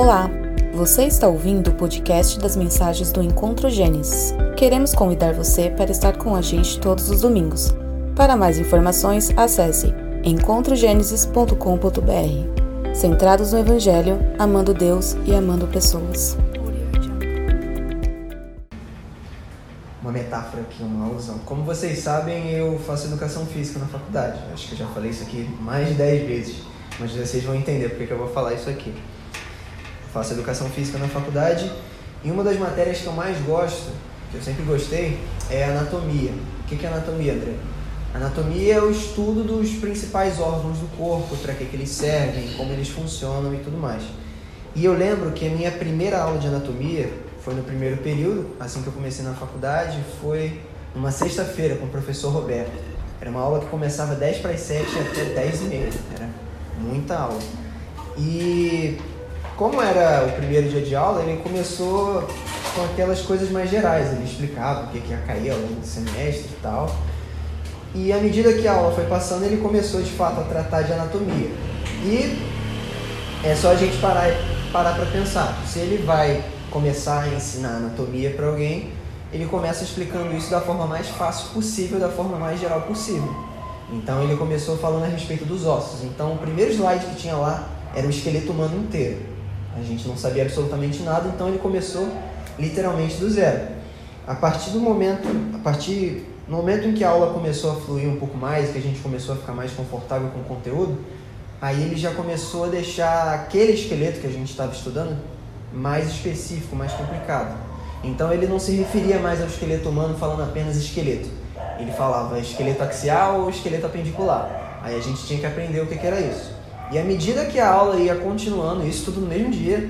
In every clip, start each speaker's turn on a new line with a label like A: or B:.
A: Olá, você está ouvindo o podcast das mensagens do Encontro Gênesis. Queremos convidar você para estar com a gente todos os domingos. Para mais informações, acesse encontrogenesis.com.br. Centrados no Evangelho, amando Deus e amando pessoas.
B: Uma metáfora aqui, uma alusão. Como vocês sabem, eu faço educação física na faculdade. Acho que eu já falei isso aqui mais de 10 vezes, mas vocês vão entender porque que eu vou falar isso aqui. Faço educação física na faculdade e uma das matérias que eu mais gosto, que eu sempre gostei, é anatomia. O que é anatomia, André? Anatomia é o estudo dos principais órgãos do corpo, para que, que eles servem, como eles funcionam e tudo mais. E eu lembro que a minha primeira aula de anatomia foi no primeiro período, assim que eu comecei na faculdade, foi numa sexta-feira com o professor Roberto. Era uma aula que começava 10 para as 7 até 10 e meia. Era muita aula. E como era o primeiro dia de aula, ele começou com aquelas coisas mais gerais. Ele explicava o que ia cair ao longo do semestre e tal. E à medida que a aula foi passando, ele começou de fato a tratar de anatomia. E é só a gente parar parar para pensar. Se ele vai começar a ensinar anatomia para alguém, ele começa explicando isso da forma mais fácil possível, da forma mais geral possível. Então ele começou falando a respeito dos ossos. Então o primeiro slide que tinha lá era o esqueleto humano inteiro. A gente não sabia absolutamente nada, então ele começou literalmente do zero. A partir do momento, a partir no momento em que a aula começou a fluir um pouco mais, que a gente começou a ficar mais confortável com o conteúdo, aí ele já começou a deixar aquele esqueleto que a gente estava estudando mais específico, mais complicado. Então ele não se referia mais ao esqueleto humano falando apenas esqueleto. Ele falava esqueleto axial ou esqueleto apendicular. Aí a gente tinha que aprender o que, que era isso. E à medida que a aula ia continuando, isso tudo no mesmo dia,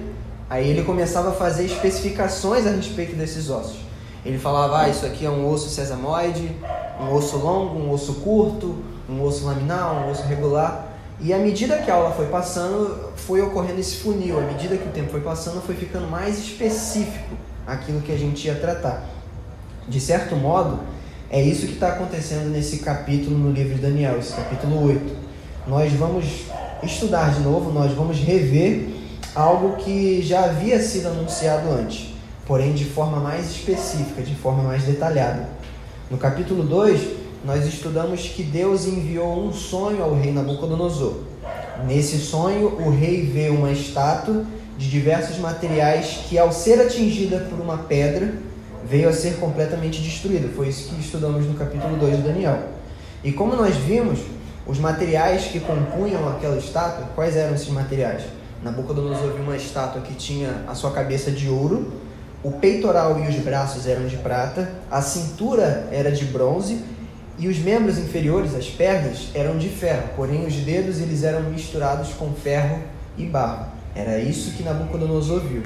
B: aí ele começava a fazer especificações a respeito desses ossos. Ele falava, ah, isso aqui é um osso sesamoide, um osso longo, um osso curto, um osso laminal, um osso regular. E à medida que a aula foi passando, foi ocorrendo esse funil. À medida que o tempo foi passando, foi ficando mais específico aquilo que a gente ia tratar. De certo modo, é isso que está acontecendo nesse capítulo no livro de Daniel, esse capítulo 8. Nós vamos estudar de novo, nós vamos rever algo que já havia sido anunciado antes porém de forma mais específica, de forma mais detalhada. No capítulo 2, nós estudamos que Deus enviou um sonho ao rei Nabucodonosor. Nesse sonho, o rei vê uma estátua de diversos materiais que, ao ser atingida por uma pedra, veio a ser completamente destruída. Foi isso que estudamos no capítulo 2 de Daniel. E como nós vimos, os materiais que compunham aquela estátua, quais eram esses materiais? Nabucodonosor viu uma estátua que tinha a sua cabeça de ouro, o peitoral e os braços eram de prata, a cintura era de bronze e os membros inferiores, as pernas, eram de ferro, porém os dedos eles eram misturados com ferro e barro. Era isso que Nabucodonosor viu.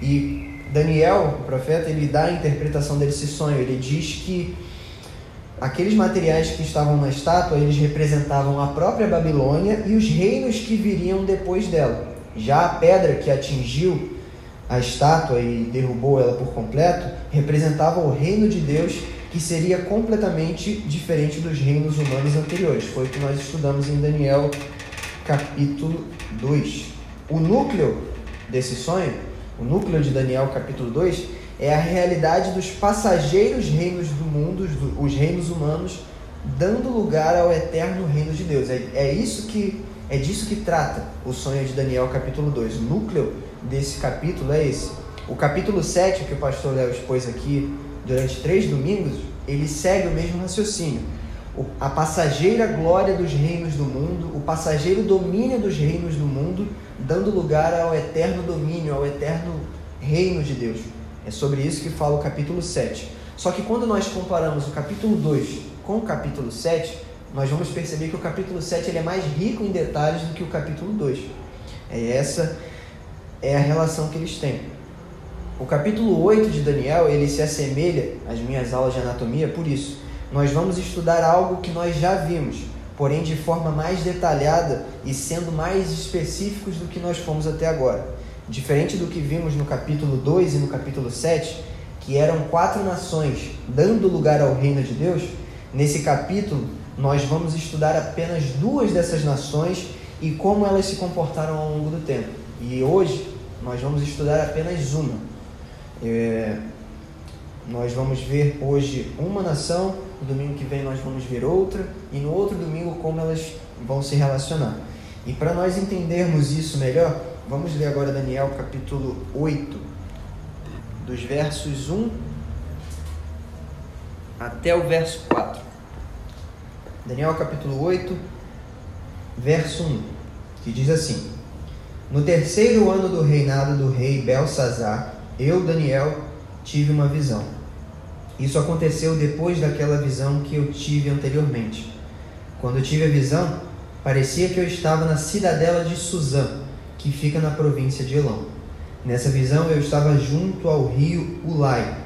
B: E Daniel, o profeta, ele dá a interpretação desse sonho. Ele diz que aqueles materiais que estavam na estátua, eles representavam a própria Babilônia e os reinos que viriam depois dela. Já a pedra que atingiu a estátua e derrubou ela por completo, representava o reino de Deus que seria completamente diferente dos reinos humanos anteriores. Foi o que nós estudamos em Daniel capítulo 2. O núcleo desse sonho, o núcleo de Daniel capítulo 2, é a realidade dos passageiros reinos do mundo, os reinos humanos, dando lugar ao eterno reino de Deus. É, é isso que é disso que trata o sonho de Daniel capítulo 2. O núcleo desse capítulo é esse. O capítulo 7, que o pastor Léo expôs aqui durante três domingos, ele segue o mesmo raciocínio. O, a passageira glória dos reinos do mundo, o passageiro domínio dos reinos do mundo, dando lugar ao eterno domínio, ao eterno reino de Deus. É sobre isso que fala o capítulo 7. Só que quando nós comparamos o capítulo 2 com o capítulo 7, nós vamos perceber que o capítulo 7 ele é mais rico em detalhes do que o capítulo 2. É essa é a relação que eles têm. O capítulo 8 de Daniel, ele se assemelha às minhas aulas de anatomia por isso. Nós vamos estudar algo que nós já vimos, porém de forma mais detalhada e sendo mais específicos do que nós fomos até agora. Diferente do que vimos no capítulo 2 e no capítulo 7, que eram quatro nações dando lugar ao reino de Deus, nesse capítulo nós vamos estudar apenas duas dessas nações e como elas se comportaram ao longo do tempo. E hoje nós vamos estudar apenas uma. É, nós vamos ver hoje uma nação, no domingo que vem nós vamos ver outra, e no outro domingo como elas vão se relacionar. E para nós entendermos isso melhor, vamos ler agora Daniel capítulo 8, dos versos 1 até o verso 4. Daniel capítulo 8, verso 1, que diz assim: No terceiro ano do reinado do rei Belsazar, eu, Daniel, tive uma visão. Isso aconteceu depois daquela visão que eu tive anteriormente. Quando eu tive a visão, parecia que eu estava na cidadela de Suzã, que fica na província de Elão. Nessa visão eu estava junto ao rio Ulai.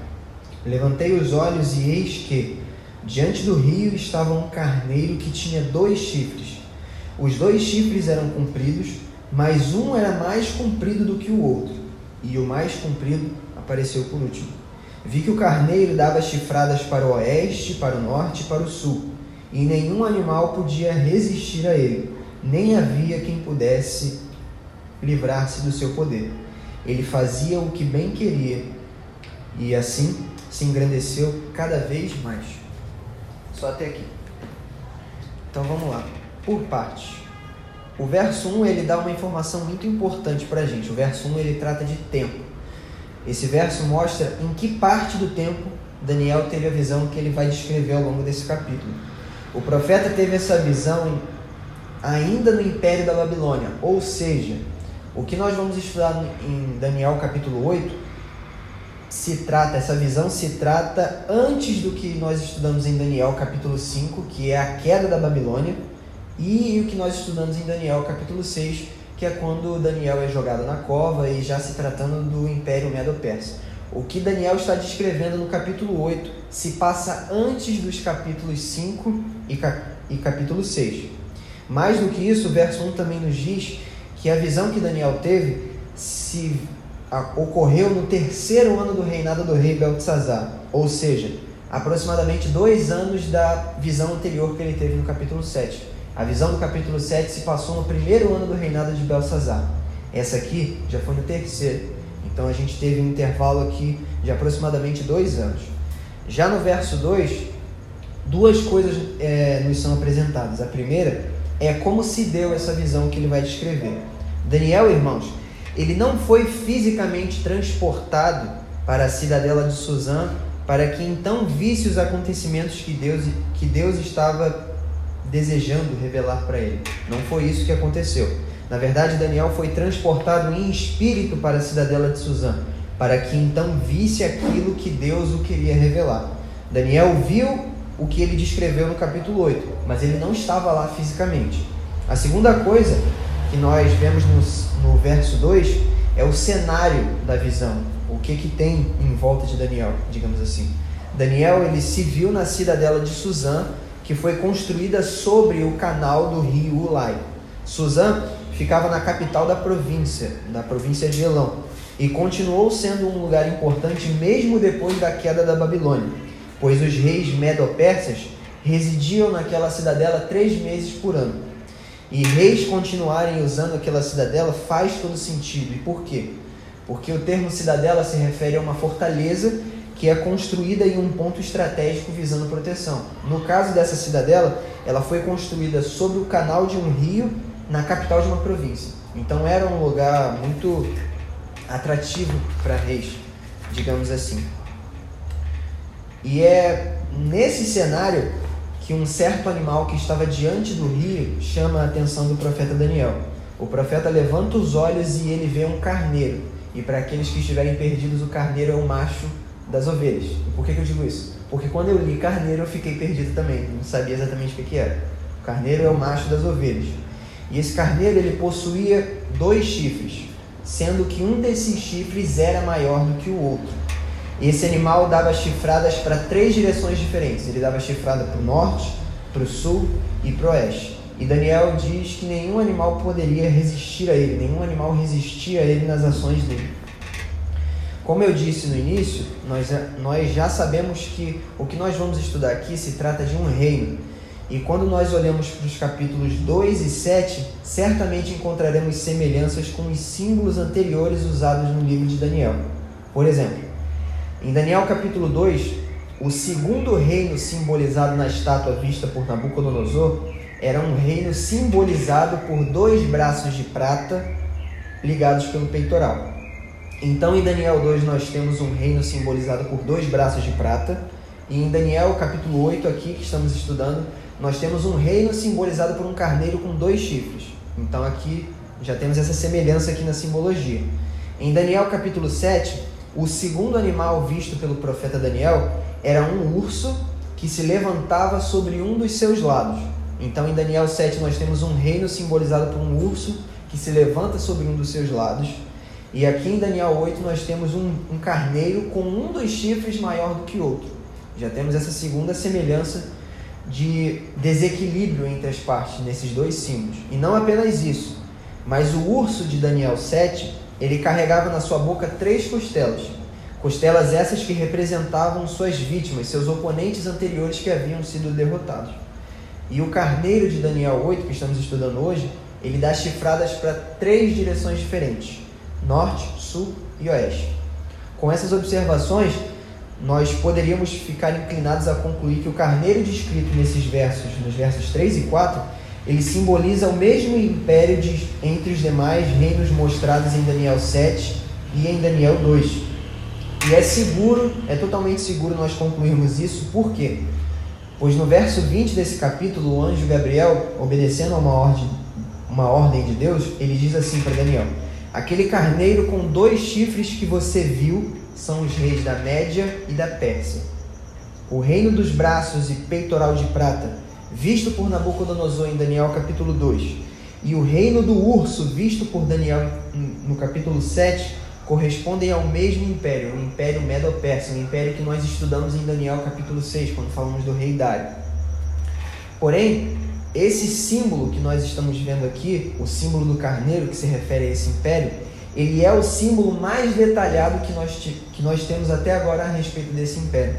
B: Levantei os olhos e eis que, diante do rio, estava um carneiro que tinha dois chifres. Os dois chifres eram compridos, mas um era mais comprido do que o outro, e o mais comprido apareceu por último. Vi que o carneiro dava chifradas para o oeste, para o norte e para o sul, e nenhum animal podia resistir a ele, nem havia quem pudesse livrar-se do seu poder. Ele fazia o que bem queria, e assim se engrandeceu cada vez mais. Só até aqui. Então vamos lá, por partes. O verso 1 ele dá uma informação muito importante para a gente. O verso 1 ele trata de tempo. Esse verso mostra em que parte do tempo Daniel teve a visão que ele vai descrever ao longo desse capítulo. O profeta teve essa visão ainda no Império da Babilônia, ou seja, o que nós vamos estudar em Daniel capítulo 8 se trata, essa visão se trata antes do que nós estudamos em Daniel capítulo 5, que é a queda da Babilônia, e o que nós estudamos em Daniel capítulo 6, que é quando Daniel é jogado na cova e já se tratando do Império Medo-Persa. O que Daniel está descrevendo no capítulo 8 se passa antes dos capítulos 5 e, cap e capítulo 6. Mais do que isso, o verso 1 também nos diz que a visão que Daniel teve se ocorreu no terceiro ano do reinado do rei Beltesazar, ou seja, aproximadamente dois anos da visão anterior que ele teve no capítulo 7. A visão do capítulo 7 se passou no primeiro ano do reinado de Belsazar. Essa aqui já foi no terceiro. Então a gente teve um intervalo aqui de aproximadamente dois anos. Já no verso 2, duas coisas é, nos são apresentadas. A primeira é como se deu essa visão que ele vai descrever. Daniel, irmãos, ele não foi fisicamente transportado para a cidadela de Suzã para que então visse os acontecimentos que Deus, que Deus estava desejando revelar para ele. Não foi isso que aconteceu. Na verdade, Daniel foi transportado em espírito para a cidadela de Suzã, para que então visse aquilo que Deus o queria revelar. Daniel viu o que ele descreveu no capítulo 8, mas ele não estava lá fisicamente. A segunda coisa que nós vemos no, no verso 2 é o cenário da visão, o que, que tem em volta de Daniel, digamos assim. Daniel ele se viu na cidadela de Suzã, que foi construída sobre o canal do rio Ulai. Suzã ficava na capital da província, da província de Elão, e continuou sendo um lugar importante mesmo depois da queda da Babilônia, pois os reis medo-persas residiam naquela cidadela três meses por ano. E reis continuarem usando aquela cidadela faz todo sentido. E por quê? Porque o termo cidadela se refere a uma fortaleza que é construída em um ponto estratégico visando proteção. No caso dessa cidadela, ela foi construída sobre o canal de um rio na capital de uma província. Então era um lugar muito atrativo para reis, digamos assim. E é nesse cenário que um certo animal que estava diante do rio chama a atenção do profeta Daniel. O profeta levanta os olhos e ele vê um carneiro. E para aqueles que estiverem perdidos, o carneiro é um macho das ovelhas. E por que, que eu digo isso? Porque quando eu li carneiro eu fiquei perdido também, não sabia exatamente o que, que era. O carneiro é o macho das ovelhas. E esse carneiro ele possuía dois chifres, sendo que um desses chifres era maior do que o outro. Esse animal dava chifradas para três direções diferentes. Ele dava chifrada para o norte, para o sul e para o oeste. E Daniel diz que nenhum animal poderia resistir a ele, nenhum animal resistia a ele nas ações dele. Como eu disse no início, nós, nós já sabemos que o que nós vamos estudar aqui se trata de um reino. E quando nós olhamos para os capítulos 2 e 7, certamente encontraremos semelhanças com os símbolos anteriores usados no livro de Daniel. Por exemplo, em Daniel capítulo 2, o segundo reino simbolizado na estátua vista por Nabucodonosor era um reino simbolizado por dois braços de prata ligados pelo peitoral. Então, em Daniel 2, nós temos um reino simbolizado por dois braços de prata. E em Daniel, capítulo 8, aqui que estamos estudando, nós temos um reino simbolizado por um carneiro com dois chifres. Então, aqui já temos essa semelhança aqui na simbologia. Em Daniel, capítulo 7, o segundo animal visto pelo profeta Daniel era um urso que se levantava sobre um dos seus lados. Então, em Daniel 7, nós temos um reino simbolizado por um urso que se levanta sobre um dos seus lados. E aqui em Daniel 8 nós temos um, um carneiro com um dos chifres maior do que o outro. Já temos essa segunda semelhança de desequilíbrio entre as partes nesses dois símbolos. E não apenas isso, mas o urso de Daniel 7, ele carregava na sua boca três costelas. Costelas essas que representavam suas vítimas, seus oponentes anteriores que haviam sido derrotados. E o carneiro de Daniel 8, que estamos estudando hoje, ele dá chifradas para três direções diferentes norte, sul e oeste. Com essas observações, nós poderíamos ficar inclinados a concluir que o carneiro descrito nesses versos, nos versos 3 e 4, ele simboliza o mesmo império de, entre os demais reinos mostrados em Daniel 7 e em Daniel 2. E é seguro, é totalmente seguro nós concluirmos isso, por quê? Pois no verso 20 desse capítulo, o anjo Gabriel, obedecendo a uma ordem, uma ordem de Deus, ele diz assim para Daniel: Aquele carneiro com dois chifres que você viu são os reis da Média e da Pérsia. O reino dos braços e peitoral de prata, visto por Nabucodonosor em Daniel capítulo 2, e o reino do urso, visto por Daniel no capítulo 7, correspondem ao mesmo império, o império Medo-Persa, o império que nós estudamos em Daniel capítulo 6, quando falamos do rei Dário. Porém, esse símbolo que nós estamos vendo aqui, o símbolo do carneiro que se refere a esse império, ele é o símbolo mais detalhado que nós, que nós temos até agora a respeito desse império.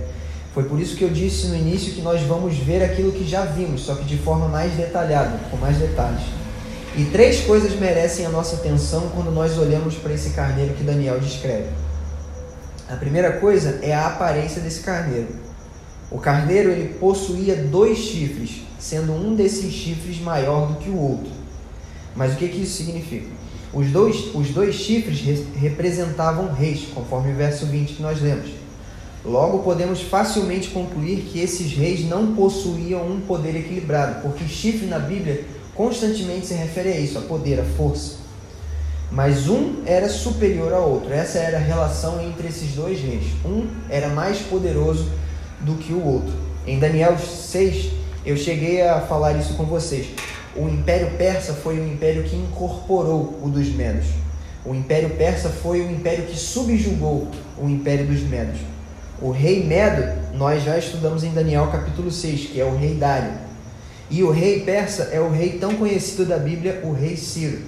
B: Foi por isso que eu disse no início que nós vamos ver aquilo que já vimos, só que de forma mais detalhada, com mais detalhes. E três coisas merecem a nossa atenção quando nós olhamos para esse carneiro que Daniel descreve. A primeira coisa é a aparência desse carneiro. O carneiro ele possuía dois chifres, sendo um desses chifres maior do que o outro. Mas o que, que isso significa? Os dois, os dois chifres re representavam reis, conforme o verso 20 que nós lemos. Logo, podemos facilmente concluir que esses reis não possuíam um poder equilibrado, porque chifre na Bíblia constantemente se refere a isso, a poder, a força. Mas um era superior ao outro. Essa era a relação entre esses dois reis. Um era mais poderoso do que o outro. Em Daniel 6, eu cheguei a falar isso com vocês. O Império Persa foi o império que incorporou o dos Medos. O Império Persa foi o império que subjugou o Império dos Medos. O rei Medo, nós já estudamos em Daniel capítulo 6, que é o rei Dário. E o rei persa é o rei tão conhecido da Bíblia, o rei Ciro.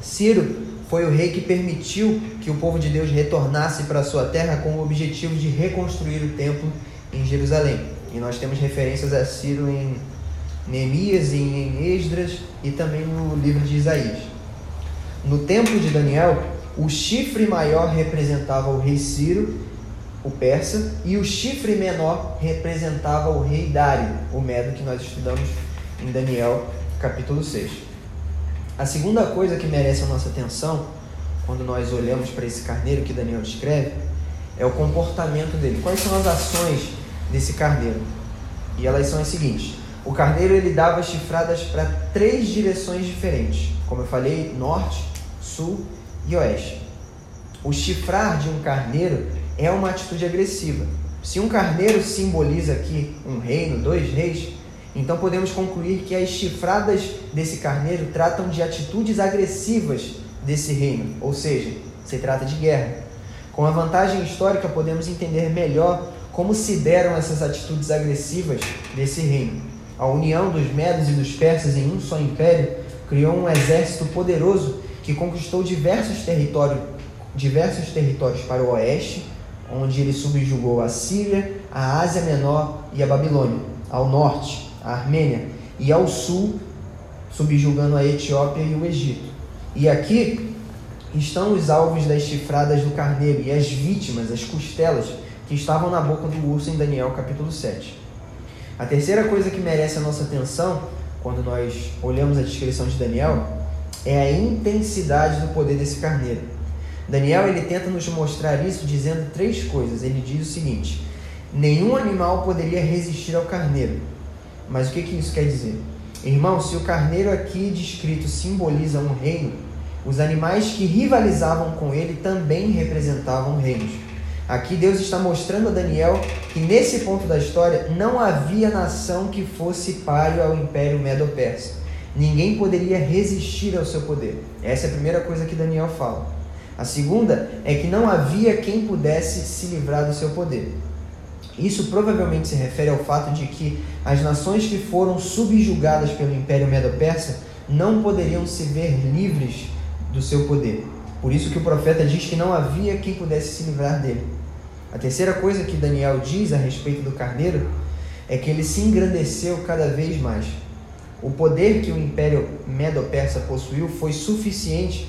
B: Ciro foi o rei que permitiu que o povo de Deus retornasse para sua terra com o objetivo de reconstruir o templo em Jerusalém. E nós temos referências a Ciro em Neemias e em Esdras e também no livro de Isaías. No templo de Daniel, o chifre maior representava o rei Ciro, o persa, e o chifre menor representava o rei Dário, o medo que nós estudamos em Daniel capítulo 6. A segunda coisa que merece a nossa atenção, quando nós olhamos para esse carneiro que Daniel descreve, é o comportamento dele. Quais são as ações desse carneiro. E elas são as seguintes: o carneiro ele dava chifradas para três direções diferentes, como eu falei, norte, sul e oeste. O chifrar de um carneiro é uma atitude agressiva. Se um carneiro simboliza aqui um reino, dois reis, então podemos concluir que as chifradas desse carneiro tratam de atitudes agressivas desse reino, ou seja, se trata de guerra. Com a vantagem histórica, podemos entender melhor como se deram essas atitudes agressivas desse reino? A união dos medos e dos persas em um só império criou um exército poderoso que conquistou diversos diversos territórios para o oeste, onde ele subjugou a Síria, a Ásia Menor e a Babilônia. Ao norte, a Armênia, e ao sul, subjugando a Etiópia e o Egito. E aqui estão os alvos das chifradas do carneiro e as vítimas, as costelas, que estavam na boca do urso em Daniel capítulo 7. A terceira coisa que merece a nossa atenção, quando nós olhamos a descrição de Daniel, é a intensidade do poder desse carneiro. Daniel ele tenta nos mostrar isso dizendo três coisas. Ele diz o seguinte: nenhum animal poderia resistir ao carneiro. Mas o que, que isso quer dizer? Irmão, se o carneiro aqui descrito simboliza um reino, os animais que rivalizavam com ele também representavam reinos. Aqui Deus está mostrando a Daniel que nesse ponto da história não havia nação que fosse páreo ao Império Medo-Persa. Ninguém poderia resistir ao seu poder. Essa é a primeira coisa que Daniel fala. A segunda é que não havia quem pudesse se livrar do seu poder. Isso provavelmente se refere ao fato de que as nações que foram subjugadas pelo Império Medo-Persa não poderiam se ver livres do seu poder. Por isso que o profeta diz que não havia quem pudesse se livrar dele. A terceira coisa que Daniel diz a respeito do carneiro é que ele se engrandeceu cada vez mais. O poder que o Império Medo-Persa possuiu foi suficiente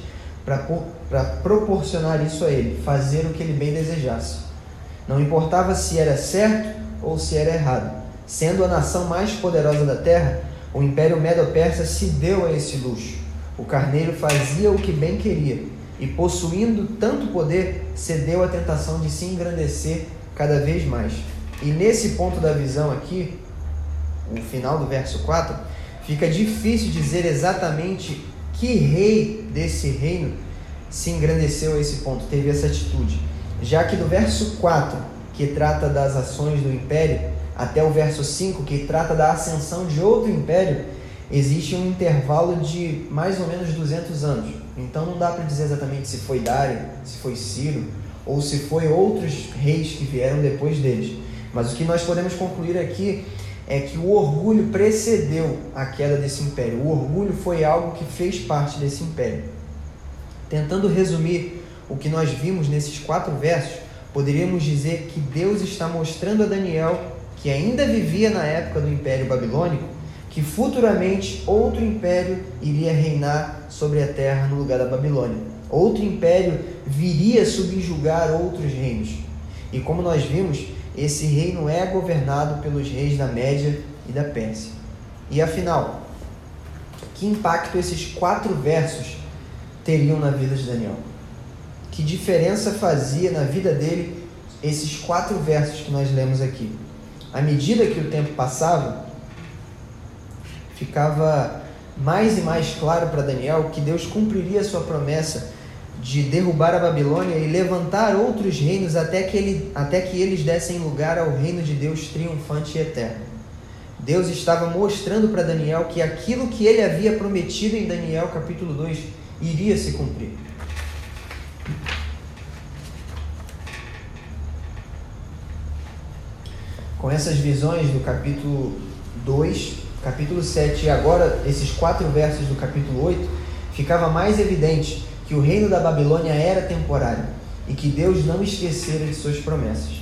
B: para proporcionar isso a ele, fazer o que ele bem desejasse. Não importava se era certo ou se era errado. Sendo a nação mais poderosa da terra, o Império Medo-Persa se deu a esse luxo. O carneiro fazia o que bem queria e, possuindo tanto poder, cedeu à tentação de se engrandecer cada vez mais. E nesse ponto da visão aqui, o final do verso 4, fica difícil dizer exatamente que rei desse reino se engrandeceu a esse ponto, teve essa atitude. Já que do verso 4, que trata das ações do império, até o verso 5, que trata da ascensão de outro império, existe um intervalo de mais ou menos 200 anos. Então não dá para dizer exatamente se foi Dário, se foi Ciro ou se foi outros reis que vieram depois deles. Mas o que nós podemos concluir aqui é que o orgulho precedeu a queda desse império. O orgulho foi algo que fez parte desse império. Tentando resumir o que nós vimos nesses quatro versos, poderíamos dizer que Deus está mostrando a Daniel, que ainda vivia na época do Império Babilônico, que futuramente outro império iria reinar sobre a terra no lugar da Babilônia. Outro império viria subjugar outros reinos. E como nós vimos, esse reino é governado pelos reis da Média e da Pérsia. E afinal, que impacto esses quatro versos teriam na vida de Daniel? Que diferença fazia na vida dele esses quatro versos que nós lemos aqui? À medida que o tempo passava, ficava mais e mais claro para Daniel que Deus cumpriria sua promessa de derrubar a Babilônia e levantar outros reinos até que, ele, até que eles dessem lugar ao reino de Deus triunfante e eterno. Deus estava mostrando para Daniel que aquilo que ele havia prometido em Daniel capítulo 2 iria se cumprir. Com essas visões do capítulo 2, capítulo 7 e agora esses quatro versos do capítulo 8, ficava mais evidente que o reino da Babilônia era temporário e que Deus não esquecera de suas promessas.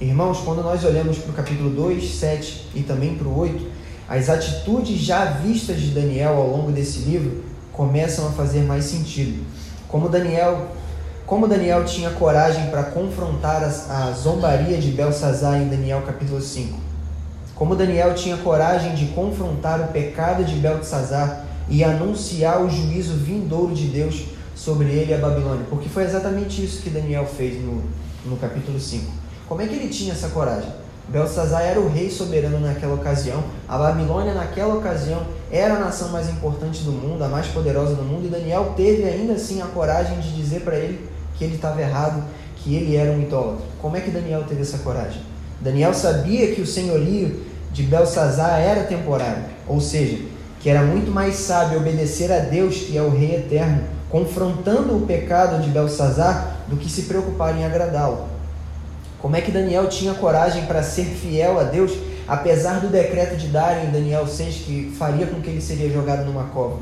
B: Irmãos, quando nós olhamos para o capítulo 2, 7 e também para o 8, as atitudes já vistas de Daniel ao longo desse livro começam a fazer mais sentido. Como Daniel, como Daniel tinha coragem para confrontar a, a zombaria de Belsazar em Daniel capítulo 5 como Daniel tinha coragem de confrontar o pecado de Beltesazar e anunciar o juízo vindouro de Deus sobre ele e a Babilônia. Porque foi exatamente isso que Daniel fez no, no capítulo 5. Como é que ele tinha essa coragem? Belsazar era o rei soberano naquela ocasião, a Babilônia naquela ocasião era a nação mais importante do mundo, a mais poderosa do mundo, e Daniel teve ainda assim a coragem de dizer para ele que ele estava errado, que ele era um idólatra. Como é que Daniel teve essa coragem? Daniel sabia que o senhorio de Belsazar era temporário, ou seja, que era muito mais sábio obedecer a Deus, que é o Rei eterno, confrontando o pecado de Belsazar, do que se preocupar em agradá-lo. Como é que Daniel tinha coragem para ser fiel a Deus, apesar do decreto de Dário em Daniel 6, que faria com que ele seria jogado numa cova?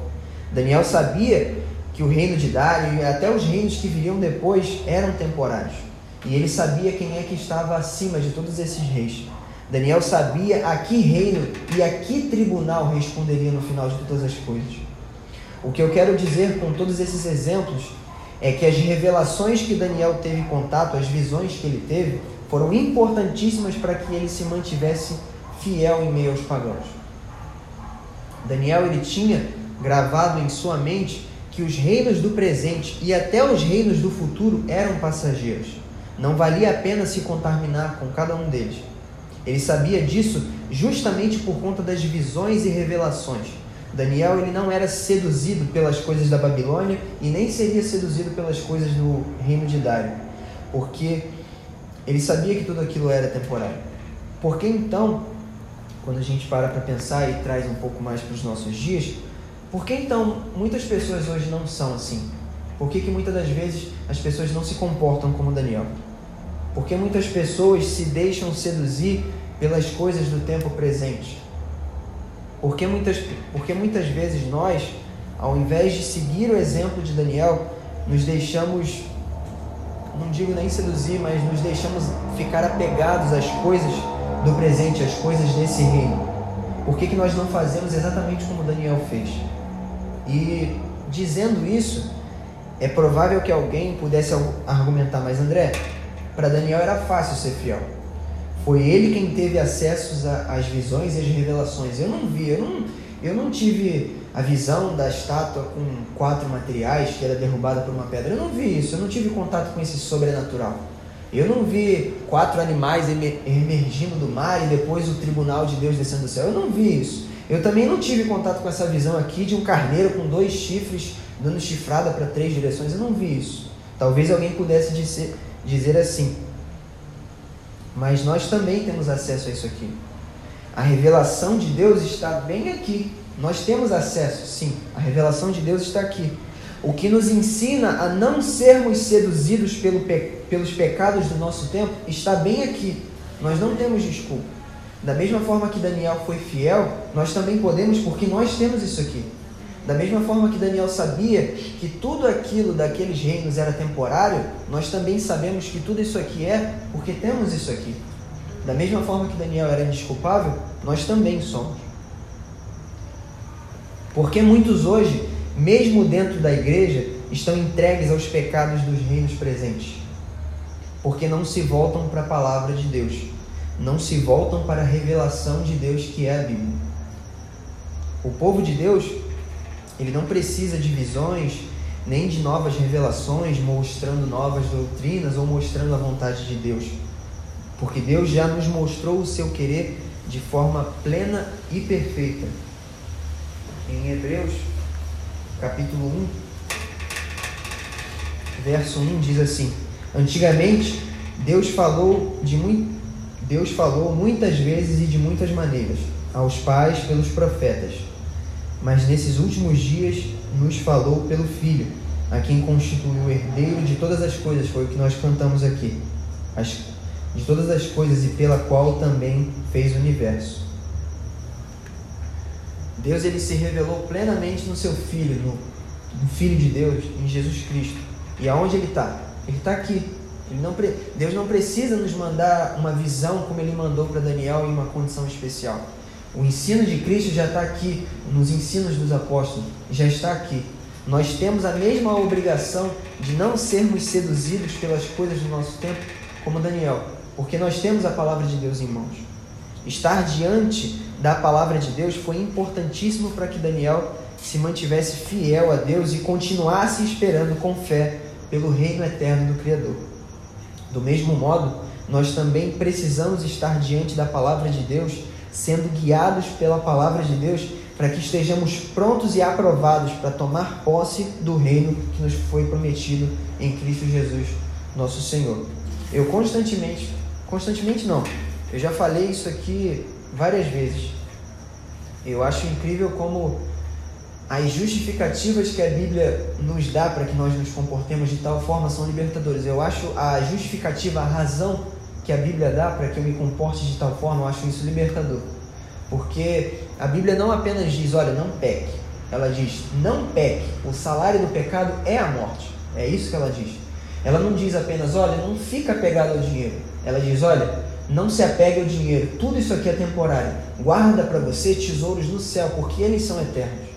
B: Daniel sabia que o reino de Dário e até os reinos que viriam depois eram temporários. E ele sabia quem é que estava acima de todos esses reis. Daniel sabia a que reino e a que tribunal responderia no final de todas as coisas. O que eu quero dizer com todos esses exemplos é que as revelações que Daniel teve contato, as visões que ele teve, foram importantíssimas para que ele se mantivesse fiel em meio aos pagãos. Daniel ele tinha gravado em sua mente que os reinos do presente e até os reinos do futuro eram passageiros. Não valia a pena se contaminar com cada um deles. Ele sabia disso justamente por conta das visões e revelações. Daniel ele não era seduzido pelas coisas da Babilônia e nem seria seduzido pelas coisas do reino de Dário, porque ele sabia que tudo aquilo era temporário. Porque então, quando a gente para para pensar e traz um pouco mais para os nossos dias, por que então muitas pessoas hoje não são assim? Por que, que muitas das vezes as pessoas não se comportam como Daniel? Por que muitas pessoas se deixam seduzir pelas coisas do tempo presente? Porque muitas, porque muitas vezes nós, ao invés de seguir o exemplo de Daniel, nos deixamos, não digo nem seduzir, mas nos deixamos ficar apegados às coisas do presente, às coisas desse reino. Por que, que nós não fazemos exatamente como Daniel fez? E dizendo isso, é provável que alguém pudesse argumentar, mas André, para Daniel era fácil ser fiel. Foi ele quem teve acesso às visões e às revelações. Eu não vi, eu não, eu não tive a visão da estátua com quatro materiais que era derrubada por uma pedra. Eu não vi isso, eu não tive contato com esse sobrenatural. Eu não vi quatro animais emergindo do mar e depois o tribunal de Deus descendo do céu. Eu não vi isso. Eu também não tive contato com essa visão aqui de um carneiro com dois chifres dando chifrada para três direções. Eu não vi isso. Talvez alguém pudesse dizer, dizer assim. Mas nós também temos acesso a isso aqui. A revelação de Deus está bem aqui. Nós temos acesso, sim. A revelação de Deus está aqui. O que nos ensina a não sermos seduzidos pelo pe pelos pecados do nosso tempo está bem aqui. Nós não temos desculpa. Da mesma forma que Daniel foi fiel, nós também podemos, porque nós temos isso aqui. Da mesma forma que Daniel sabia que tudo aquilo daqueles reinos era temporário, nós também sabemos que tudo isso aqui é porque temos isso aqui. Da mesma forma que Daniel era indesculpável, nós também somos. Porque muitos hoje, mesmo dentro da igreja, estão entregues aos pecados dos reinos presentes. Porque não se voltam para a palavra de Deus não se voltam para a revelação de Deus que é a Bíblia. O povo de Deus, ele não precisa de visões, nem de novas revelações, mostrando novas doutrinas ou mostrando a vontade de Deus. Porque Deus já nos mostrou o seu querer de forma plena e perfeita. Em Hebreus, capítulo 1, verso 1 diz assim: Antigamente, Deus falou de muito Deus falou muitas vezes e de muitas maneiras aos pais pelos profetas, mas nesses últimos dias nos falou pelo Filho, a quem constituiu o herdeiro de todas as coisas, foi o que nós cantamos aqui, as, de todas as coisas e pela qual também fez o universo. Deus ele se revelou plenamente no seu Filho, no, no Filho de Deus, em Jesus Cristo. E aonde ele está? Ele está aqui, não, Deus não precisa nos mandar uma visão como ele mandou para Daniel em uma condição especial. O ensino de Cristo já está aqui, nos ensinos dos apóstolos, já está aqui. Nós temos a mesma obrigação de não sermos seduzidos pelas coisas do nosso tempo, como Daniel, porque nós temos a palavra de Deus em mãos. Estar diante da palavra de Deus foi importantíssimo para que Daniel se mantivesse fiel a Deus e continuasse esperando com fé pelo reino eterno do Criador. Do mesmo modo, nós também precisamos estar diante da palavra de Deus, sendo guiados pela palavra de Deus, para que estejamos prontos e aprovados para tomar posse do reino que nos foi prometido em Cristo Jesus, nosso Senhor. Eu constantemente, constantemente não, eu já falei isso aqui várias vezes. Eu acho incrível como as justificativas que a Bíblia nos dá para que nós nos comportemos de tal forma são libertadoras. Eu acho a justificativa, a razão que a Bíblia dá para que eu me comporte de tal forma, eu acho isso libertador. Porque a Bíblia não apenas diz, olha, não peque. Ela diz, não peque. O salário do pecado é a morte. É isso que ela diz. Ela não diz apenas, olha, não fica pegado ao dinheiro. Ela diz, olha, Não se apegue ao dinheiro. Tudo isso aqui é temporário. Guarda para você tesouros no céu, porque eles são eternos.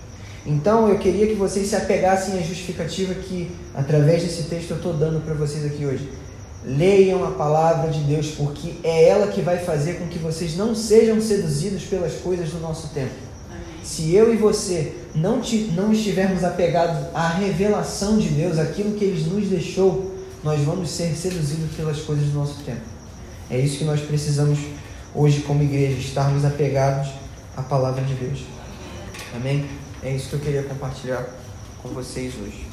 B: Então eu queria que vocês se apegassem à justificativa que, através desse texto, eu estou dando para vocês aqui hoje. Leiam a palavra de Deus, porque é ela que vai fazer com que vocês não sejam seduzidos pelas coisas do nosso tempo. Se eu e você não, te, não estivermos apegados à revelação de Deus, aquilo que Ele nos deixou, nós vamos ser seduzidos pelas coisas do nosso tempo. É isso que nós precisamos hoje, como igreja, estarmos apegados à palavra de Deus. Amém? É isso que eu queria compartilhar com vocês hoje.